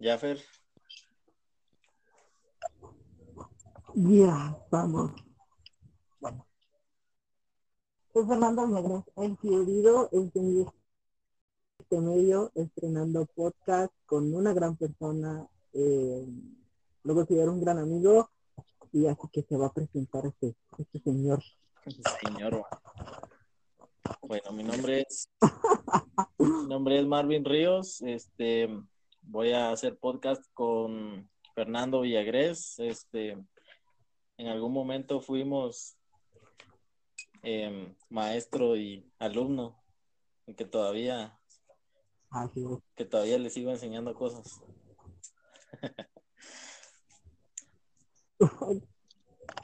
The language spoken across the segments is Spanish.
Jaffer. Ya, vamos. Bueno. Soy Fernando el querido en este medio, estrenando podcast con una gran persona. Eh, lo considero un gran amigo y así que se va a presentar este, este señor. Señor. Bueno, mi nombre es mi nombre es Marvin Ríos. Este voy a hacer podcast con Fernando Villagres. Este en algún momento fuimos em, maestro y alumno, que todavía que todavía le sigo enseñando cosas.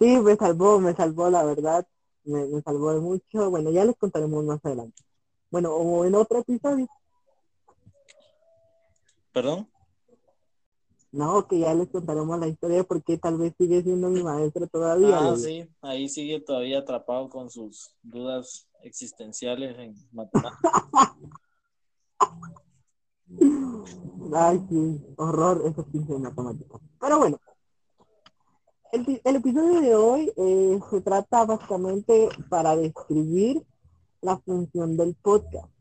Sí, me salvó, me salvó, la verdad, me, me salvó de mucho. Bueno, ya les contaremos más adelante. Bueno, o en otro episodio. ¿Perdón? No, que ya les contaremos la historia porque tal vez sigue siendo mi maestro todavía. Ah, sí, ahí sigue todavía atrapado con sus dudas existenciales en matemáticas. Ay, sí, horror esos 15 de matemáticas. Pero bueno, el, el episodio de hoy eh, se trata básicamente para describir la función del podcast.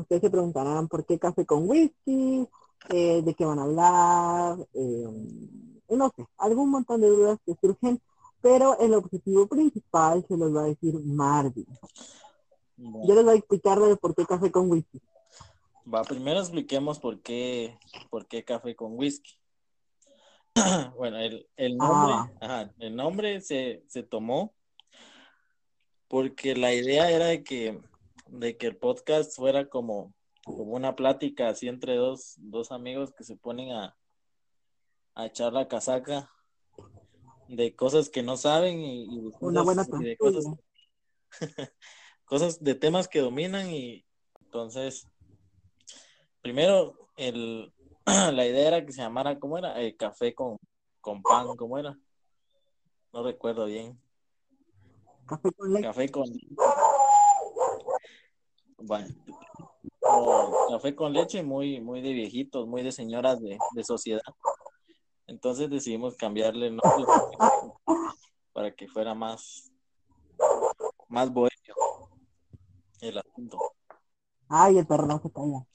Ustedes se preguntarán por qué café con whisky, eh, de qué van a hablar, eh, no sé, algún montón de dudas que surgen, pero el objetivo principal se los va a decir Marvin. Yo les voy a explicar de por qué café con whisky. Va, primero expliquemos por qué, por qué café con whisky. bueno, el, el nombre, Ah. ajá, el nombre se, se tomó porque la idea era de que, de que el podcast fuera como, como una plática así entre dos, dos amigos que se ponen a, a echar la casaca de cosas que no saben y, y de Una buena cosas, y de tertulia. cosas, cosas de temas que dominan y entonces primero el la idea era que se llamara ¿cómo era? Eh, café con, con pan, ¿cómo era? No recuerdo bien. Café con leche. Café con bueno, café con leche muy muy de viejitos, muy de señoras de, de sociedad. Entonces decidimos cambiarle el nombre para que fuera más más bohemio el asunto. Ay, el perro no se calla.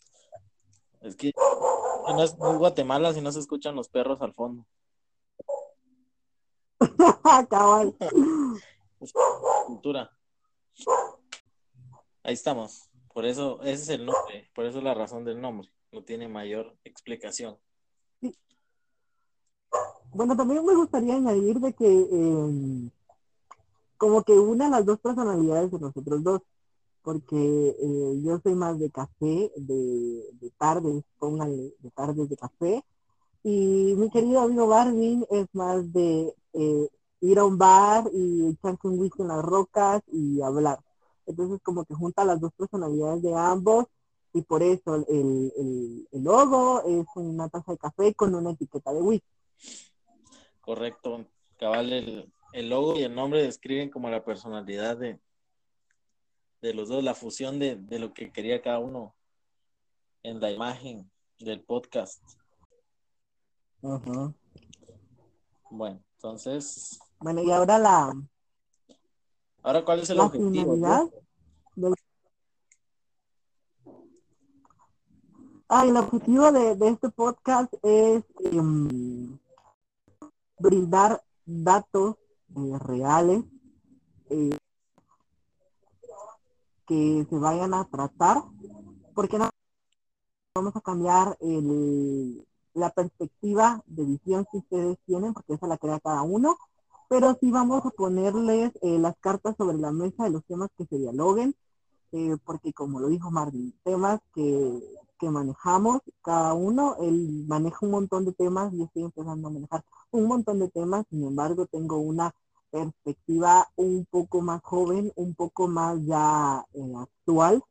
Es que no es, es Guatemala si no se escuchan los perros al fondo. Cabal. Cultura. Ahí estamos. Por eso, ese es el nombre. Por eso es la razón del nombre. No tiene mayor explicación. Bueno, también me gustaría añadir de que eh, como que una las dos personalidades de nosotros dos, porque eh, yo soy más de café, de, de tardes, pónganle, de tardes de café, y mi querido amigo Barwin es más de eh, ir a un bar y echarse un whisky en las rocas y hablar. Entonces como que junta las dos personalidades de ambos y por eso el, el, el logo es una taza de café con una etiqueta de whisky. Correcto. Cabal, el, el logo y el nombre describen como la personalidad de, de los dos, la fusión de, de lo que quería cada uno en la imagen del podcast. Ajá. Bueno, entonces, Bueno, y ahora la, ahora cuál es el la objetivo? finalidad del... Ah, el objetivo de, de este podcast es em, brindar datos eh, reales eh, que se vayan a tratar, porque no vamos a cambiar el, la perspectiva de visión que ustedes tienen, porque esa la crea cada uno, pero sí vamos a ponerles eh, las cartas sobre la mesa de los temas que se dialoguen, eh, porque como lo dijo Marvin, temas que, que manejamos cada uno, él maneja un montón de temas, yo estoy empezando a manejar un montón de temas, sin embargo tengo una perspectiva un poco más joven, un poco más ya eh, actual,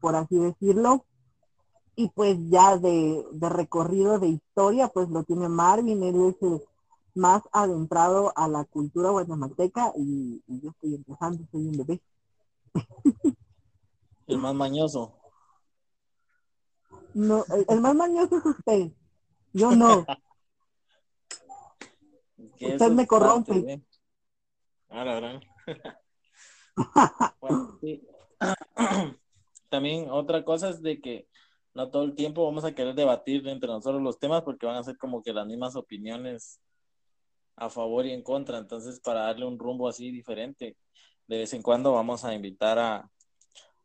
por así decirlo, y pues ya de, de, recorrido de historia, pues lo tiene Marvin, él es más adentrado a la cultura guatemalteca y, y yo estoy empezando, soy un bebé. El más mañoso. No, el, más mañoso es usted. Yo no. usted me corrompe. Ahora, También otra cosa es de que no todo el tiempo vamos a querer debatir entre nosotros los temas porque van a ser como que las mismas opiniones a favor y en contra. Entonces, para darle un rumbo así diferente, de vez en cuando vamos a invitar a,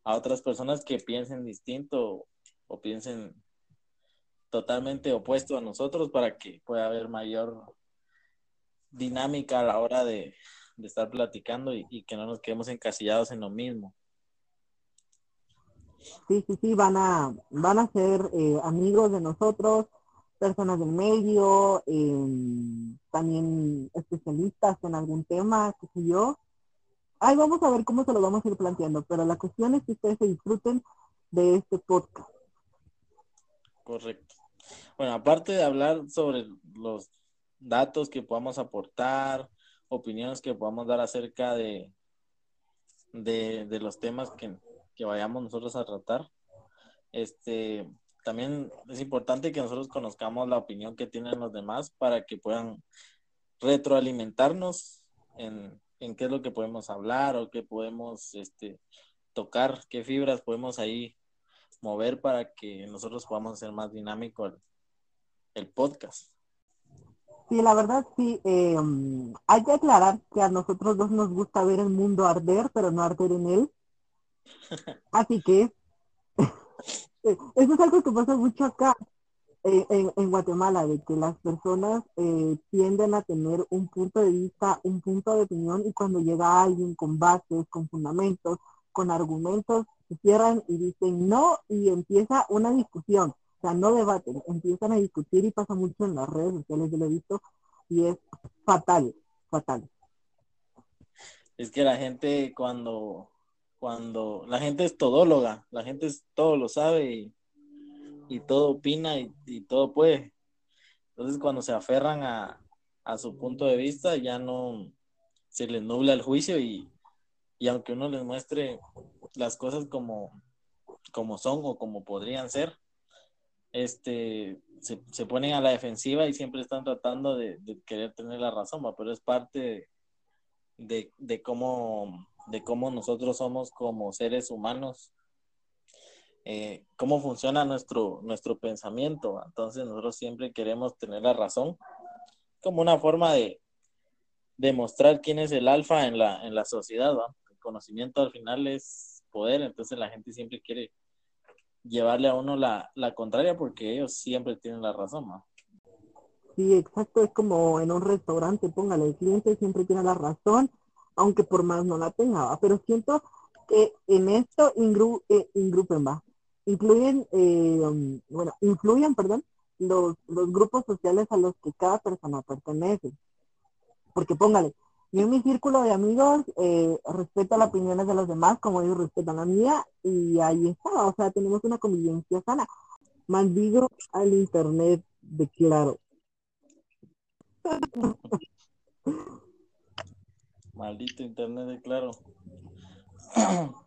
a otras personas que piensen distinto o piensen totalmente opuesto a nosotros para que pueda haber mayor dinámica a la hora de, estar platicando y, que no nos quedemos encasillados en lo mismo. Sí, sí, sí, van a, van a ser eh, amigos de nosotros, personas del medio, em, también especialistas en algún tema, qué sé yo. Ahí vamos a ver cómo se lo vamos a ir planteando, pero la cuestión es que ustedes se disfruten de este podcast. Correcto. Bueno, aparte de hablar sobre los datos que podamos aportar, opiniones que podamos dar acerca de, de, los temas que, que, vayamos nosotros a tratar, este, también es importante que nosotros conozcamos la opinión que tienen los demás para que puedan retroalimentarnos en, en qué es lo que podemos hablar o qué podemos este, tocar, qué fibras podemos ahí mover para que nosotros podamos hacer más dinámico el, podcast. Sí, la verdad sí. Eh, hay que aclarar que a nosotros dos nos gusta ver el mundo arder, pero no arder en él. Así que eso es algo que pasa mucho acá en, Guatemala, de que las personas eh, tienden a tener un punto de vista, un punto de opinión, y cuando llega alguien con bases, con fundamentos, con argumentos, cierran y dicen no y empieza una discusión. O sea, no debaten, empiezan a discutir y pasa mucho en las redes sociales, yo lo he visto, y es fatal, fatal. Es que la gente cuando, cuando, la gente es todóloga, la gente es, todo lo sabe y, y todo opina y, y, todo puede. Entonces cuando se aferran a, a su punto de vista ya no se les nubla el juicio y, y aunque uno les muestre las cosas como, como son o como podrían ser, este, se, ponen a la defensiva y siempre están tratando de, querer tener la razón, pero es parte de, de, cómo, de cómo nosotros somos como seres humanos, eh, cómo funciona nuestro, nuestro pensamiento. Entonces nosotros siempre queremos tener la razón como una forma de demostrar quién es el alfa en la, en la sociedad. ¿va? conocimiento al final es poder, entonces la gente siempre quiere llevarle a uno la, contraria porque ellos siempre tienen la razón, ¿no? Sí, exacto, es como en un restaurante, póngale, el cliente siempre tiene la razón, aunque por más no la tenga, pero siento que en esto ingru, eh, ingrupen, va, incluyen, eh, um, bueno, influyen, perdón, los, los grupos sociales a los que cada persona pertenece. Porque póngale, yo en mi círculo de amigos eh, respeto las opiniones de los demás como ellos respetan la mía y ahí está, o sea, tenemos una convivencia sana. Maldigo al internet de claro. Maldito internet de claro.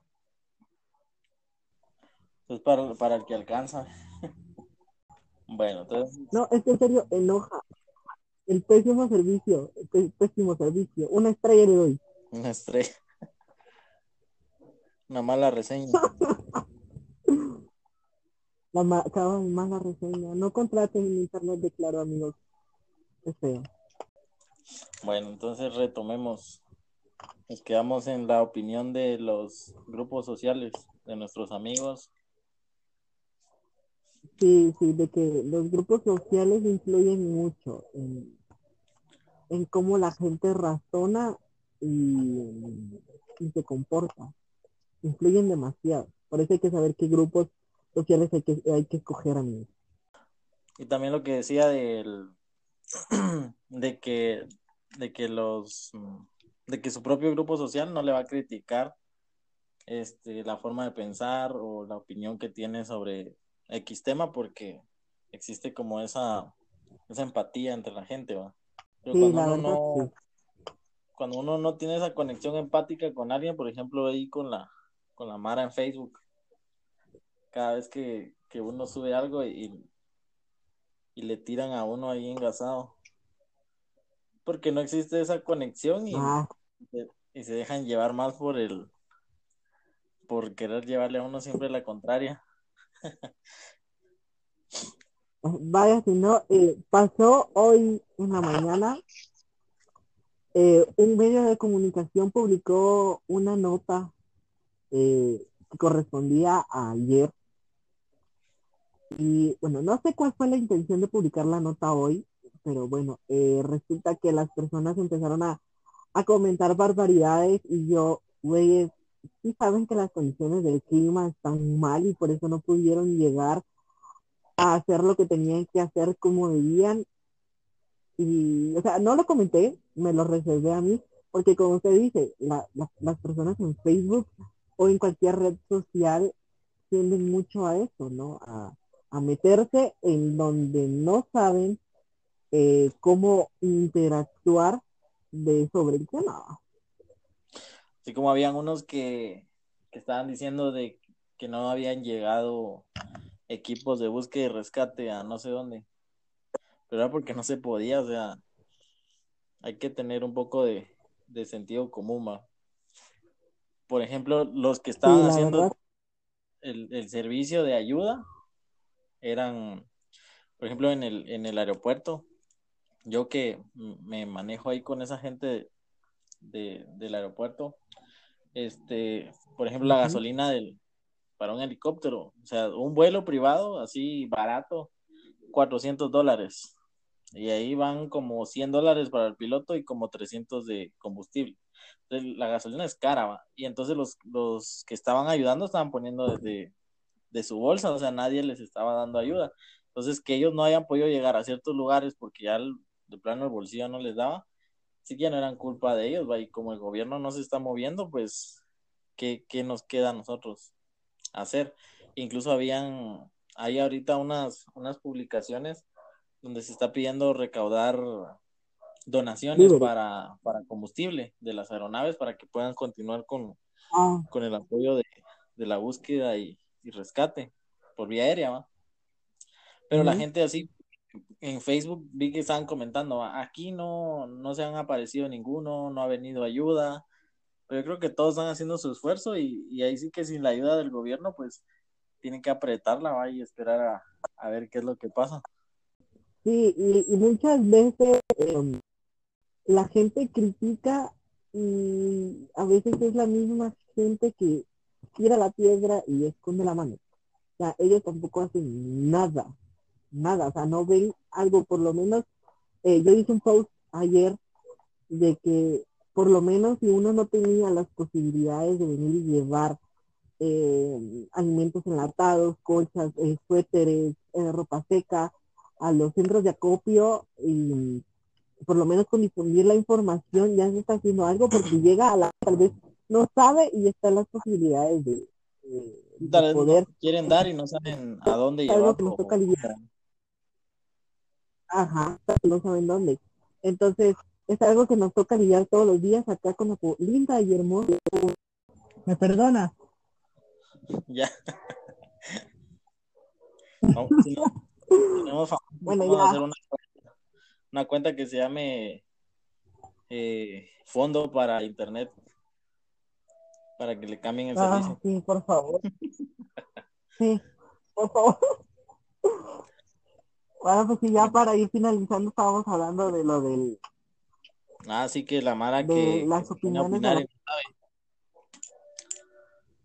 Es para, para el que alcanza. bueno, entonces... No, es que en serio enoja. El pésimo servicio, el pésimo servicio. Una estrella le doy. Una estrella. Una mala reseña. La ma mala reseña. No contraten en internet de claro, amigos. Es feo. Bueno, entonces retomemos. Nos quedamos en la opinión de los grupos sociales, de nuestros amigos. Sí, sí, de que los grupos sociales influyen mucho en, en cómo la gente razona y, se comporta. Influyen demasiado. Por eso hay que saber qué grupos sociales hay que, hay que escoger, amigos. Y también lo que decía del, de que, de que los, de que su propio grupo social no le va a criticar este, la forma de pensar o la opinión que tiene sobre X tema porque existe como esa, esa empatía entre la gente, ¿va? cuando, uno no, cuando uno no tiene esa conexión empática con alguien, por ejemplo, ahí con la, con la Mara en Facebook, cada vez que, uno sube algo y, y le tiran a uno ahí engasado. Porque no existe esa conexión y, y se dejan llevar más por el por querer llevarle a uno siempre la contraria. Vaya, si no, eh, pasó hoy en la mañana, eh, un medio de comunicación publicó una nota eh, que correspondía a ayer. Y bueno, no sé cuál fue la intención de publicar la nota hoy, pero bueno, resulta que las personas empezaron a, a comentar barbaridades y yo, güey, sí saben que las condiciones del clima están mal y por eso no pudieron llegar a hacer lo que tenían que hacer como debían. Y, o sea, no lo comenté, me lo reservé a mí, porque como usted dice, las personas en Facebook o en cualquier red social tienden mucho a eso, ¿no? A, meterse en donde no saben eh, cómo interactuar de sobre el tema. Así como habían unos que, que estaban diciendo de que no habían llegado equipos de búsqueda y rescate a no sé dónde. Pero era porque no se podía, o sea, hay que tener un poco de, sentido común, Por ejemplo, los que estaban haciendo el, servicio de ayuda eran, por ejemplo, en el, en el aeropuerto, yo que me manejo ahí con esa gente de, del aeropuerto, este, por ejemplo, la gasolina del, para un helicóptero. O sea, un vuelo privado así barato, 400 dólares. Y ahí van como 100 dólares para el piloto y como 300 de combustible. Entonces, la gasolina es cara, ¿va? Y entonces los, los que estaban ayudando estaban poniendo de, de su bolsa, o sea, nadie les estaba dando ayuda. Entonces, que ellos no hayan podido llegar a ciertos lugares porque ya de plano el bolsillo no les daba, sí que no eran culpa de ellos, ¿va? Y como el gobierno no se está moviendo, pues, ¿qué, qué nos queda a nosotros? hacer. Incluso habían, hay ahorita unas, unas publicaciones donde se está pidiendo recaudar donaciones para, para combustible de las aeronaves para que puedan continuar con, ah. con el apoyo de, la búsqueda y, rescate por vía aérea. Pero la gente así en Facebook vi que estaban comentando, aquí no, no se han aparecido ninguno, no ha venido ayuda, pero yo creo que todos están haciendo su esfuerzo y, ahí sí que sin la ayuda del gobierno, pues tienen que apretarla ¿va? y esperar a, ver qué es lo que pasa. Sí, y, muchas veces em, la gente critica y a veces es la misma gente que tira la piedra y esconde la mano. O sea, ellos tampoco hacen nada, nada, o sea, no ven algo, por lo menos, eh, yo hice un post ayer de que por lo menos si uno no tenía las posibilidades de venir y llevar eh, alimentos enlatados, colchas, eh, suéteres, eh, ropa seca a los centros de acopio y por lo menos con difundir la información ya se está haciendo algo porque llega a la tal vez no sabe y están las posibilidades de, poder quieren dar y no saben a dónde llevar ajá no saben dónde entonces es algo que nos toca lidiar todos los días acá como linda y hermosa. ¿Me perdona? Ya. tenemos bueno, ya. hacer una, una, cuenta que se llame eh, Fondo para Internet para que le cambien el ah, servicio. Sí, por favor. sí, por favor. Bueno, pues sí, ya para ir finalizando estábamos hablando de lo del Ah, sí que la Mara que las opiniones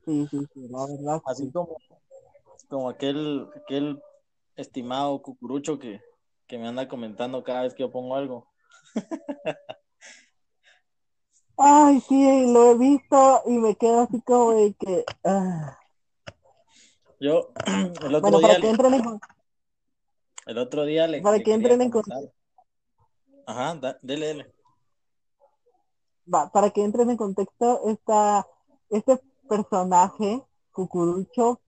Sí, sí, sí, la verdad. Así como, como aquel, aquel estimado cucurucho que, que me anda comentando cada vez que yo pongo algo. Ay, sí, lo he visto y me quedo así como de que... Ah. Yo, el otro día... Para que entren en... El otro día le... Para que entren en... Ajá, dele, dele para que entren en contexto, esta, este personaje, Cucurucho,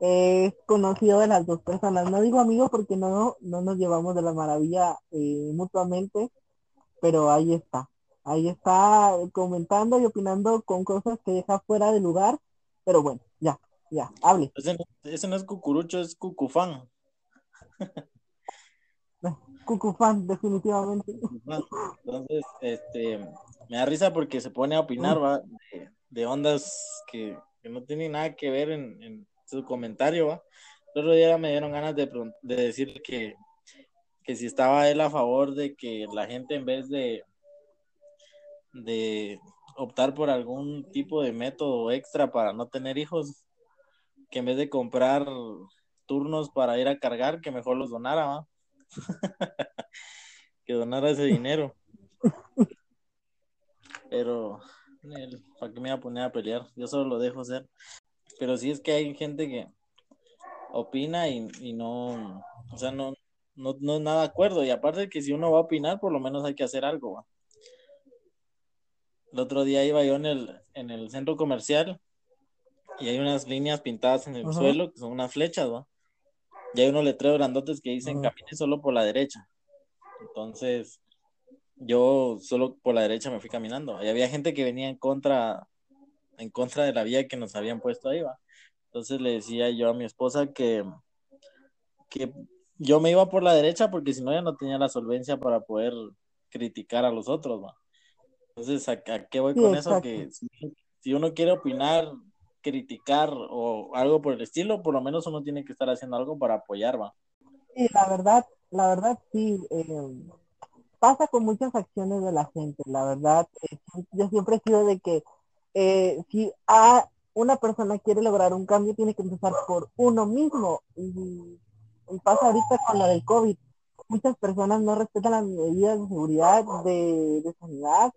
es conocido de las dos personas. No digo amigo porque no, no nos llevamos de la maravilla eh, mutuamente, pero ahí está. Ahí está comentando y opinando con cosas que deja fuera de lugar. Pero bueno, ya, Ya, hable. Ese, no es cucurucho, es cucufán. Cucufán, definitivamente. Entonces, este, me da risa porque se pone a opinar, ¿va? De, ondas que, no tienen nada que ver en, su comentario, ¿va? El otro día me dieron ganas de, de decir que, que si estaba él a favor de que la gente en vez de, de optar por algún tipo de método extra para no tener hijos, que en vez de comprar turnos para ir a cargar, que mejor los donara, ¿va? que donara ese dinero. Pero, ¿para qué me voy a poner a pelear? Yo solo lo dejo hacer. Pero sí es que hay gente que opina y, no, o sea, no, no, no es nada de acuerdo. Y aparte que si uno va a opinar, por lo menos hay que hacer algo. ¿va? El otro día iba yo en el, en el centro comercial y hay unas líneas pintadas en el suelo que son unas flechas, ¿va? Y hay unos letreros grandotes que dicen camine solo por la derecha. Entonces, yo solo por la derecha me fui caminando. Y había gente que venía en contra, en contra de la vía que nos habían puesto ahí, ¿va? Entonces le decía yo a mi esposa que, que yo me iba por la derecha porque si no ya no tenía la solvencia para poder criticar a los otros, ¿va? Entonces, ¿a, qué voy con eso? Que si, uno quiere opinar, criticar o algo por el estilo, por lo menos uno tiene que estar haciendo algo para apoyar, ¿va? Sí, la verdad, la verdad sí. Eh, pasa con muchas acciones de la gente, la verdad. Eh, yo siempre he sido de que eh, si a una persona quiere lograr un cambio, tiene que empezar por uno mismo. Y, y pasa ahorita con la del COVID. Muchas personas no respetan las medidas de seguridad, de, de sanidad,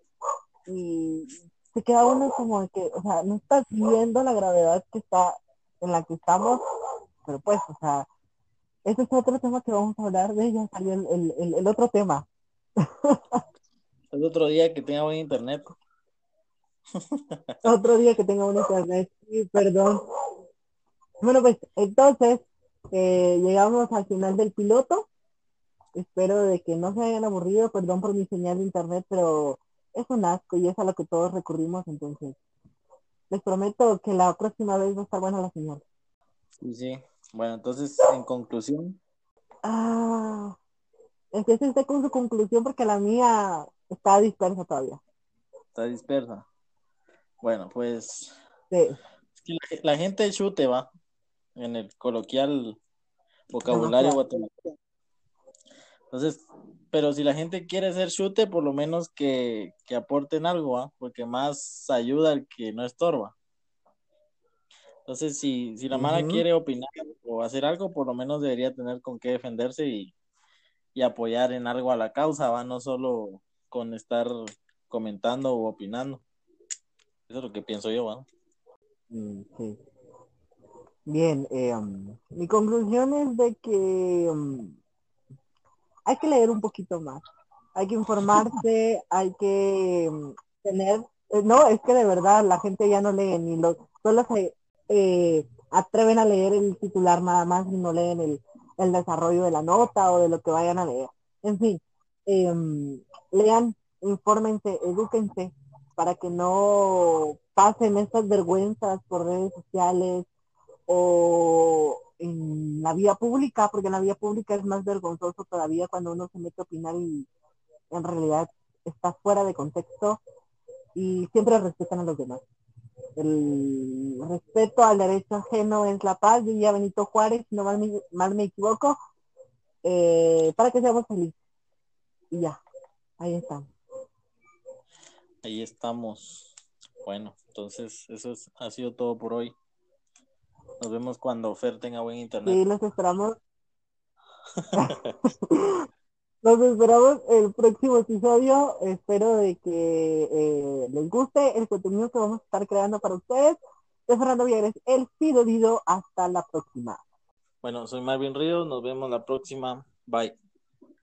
y se queda uno como de que, o sea, no estás viendo la gravedad que está en la que estamos, pero pues, o sea, ese es otro tema que vamos a hablar de ella, salió el, el, el, otro tema. El otro día que tenga buen internet. otro día que tenga buen internet, sí, perdón. Bueno, pues entonces eh, llegamos al final del piloto. Espero de que no se hayan aburrido, perdón por mi señal de internet, pero es un asco y es a lo que todos recurrimos, entonces les prometo que la próxima vez va a estar buena la señal. Sí, sí. Bueno, entonces, en conclusión. Ah, empiece usted con su conclusión porque la mía está dispersa todavía. Está dispersa. Bueno, pues. Sí. Es que la, gente chute va en el coloquial vocabulario guatemalteco. Entonces, pero si la gente quiere ser chute, por lo menos que, aporten algo, ¿ah? porque más ayuda al que no estorba. Entonces, si, si la mala quiere opinar o hacer algo, por lo menos debería tener con qué defenderse y, apoyar en algo a la causa, ¿va? no solo con estar comentando o opinando. Eso es lo que pienso yo. ¿va? Mm, Bien, eh, um, mi conclusión es de que um, hay que leer un poquito más, hay que informarse, hay que mm, tener, eh, no, es que de verdad la gente ya no lee ni los, solo se eh, atreven a leer el titular nada más y no leen el, desarrollo de la nota o de lo que vayan a leer. En fin, em, lean, infórmense, edúquense para que no pasen estas vergüenzas por redes sociales o en la vía pública, porque en la vía pública es más vergonzoso todavía cuando uno se mete a opinar y en realidad está fuera de contexto y siempre respetan a los demás. El respeto al derecho ajeno es la paz, diría Benito Juárez, no mal me, mal me equivoco, eh, para que seamos felices. Y ya, ahí estamos. Ahí estamos. Bueno, entonces eso ha sido todo por hoy. Nos vemos cuando Fer tenga buen internet. Sí, los esperamos. Nos esperamos el próximo episodio. Espero de que eh, les guste el contenido que vamos a estar creando para ustedes. De Fernando Villares, el Fido Dido. Hasta la próxima. Bueno, soy Marvin Ríos. Nos vemos la próxima. Bye.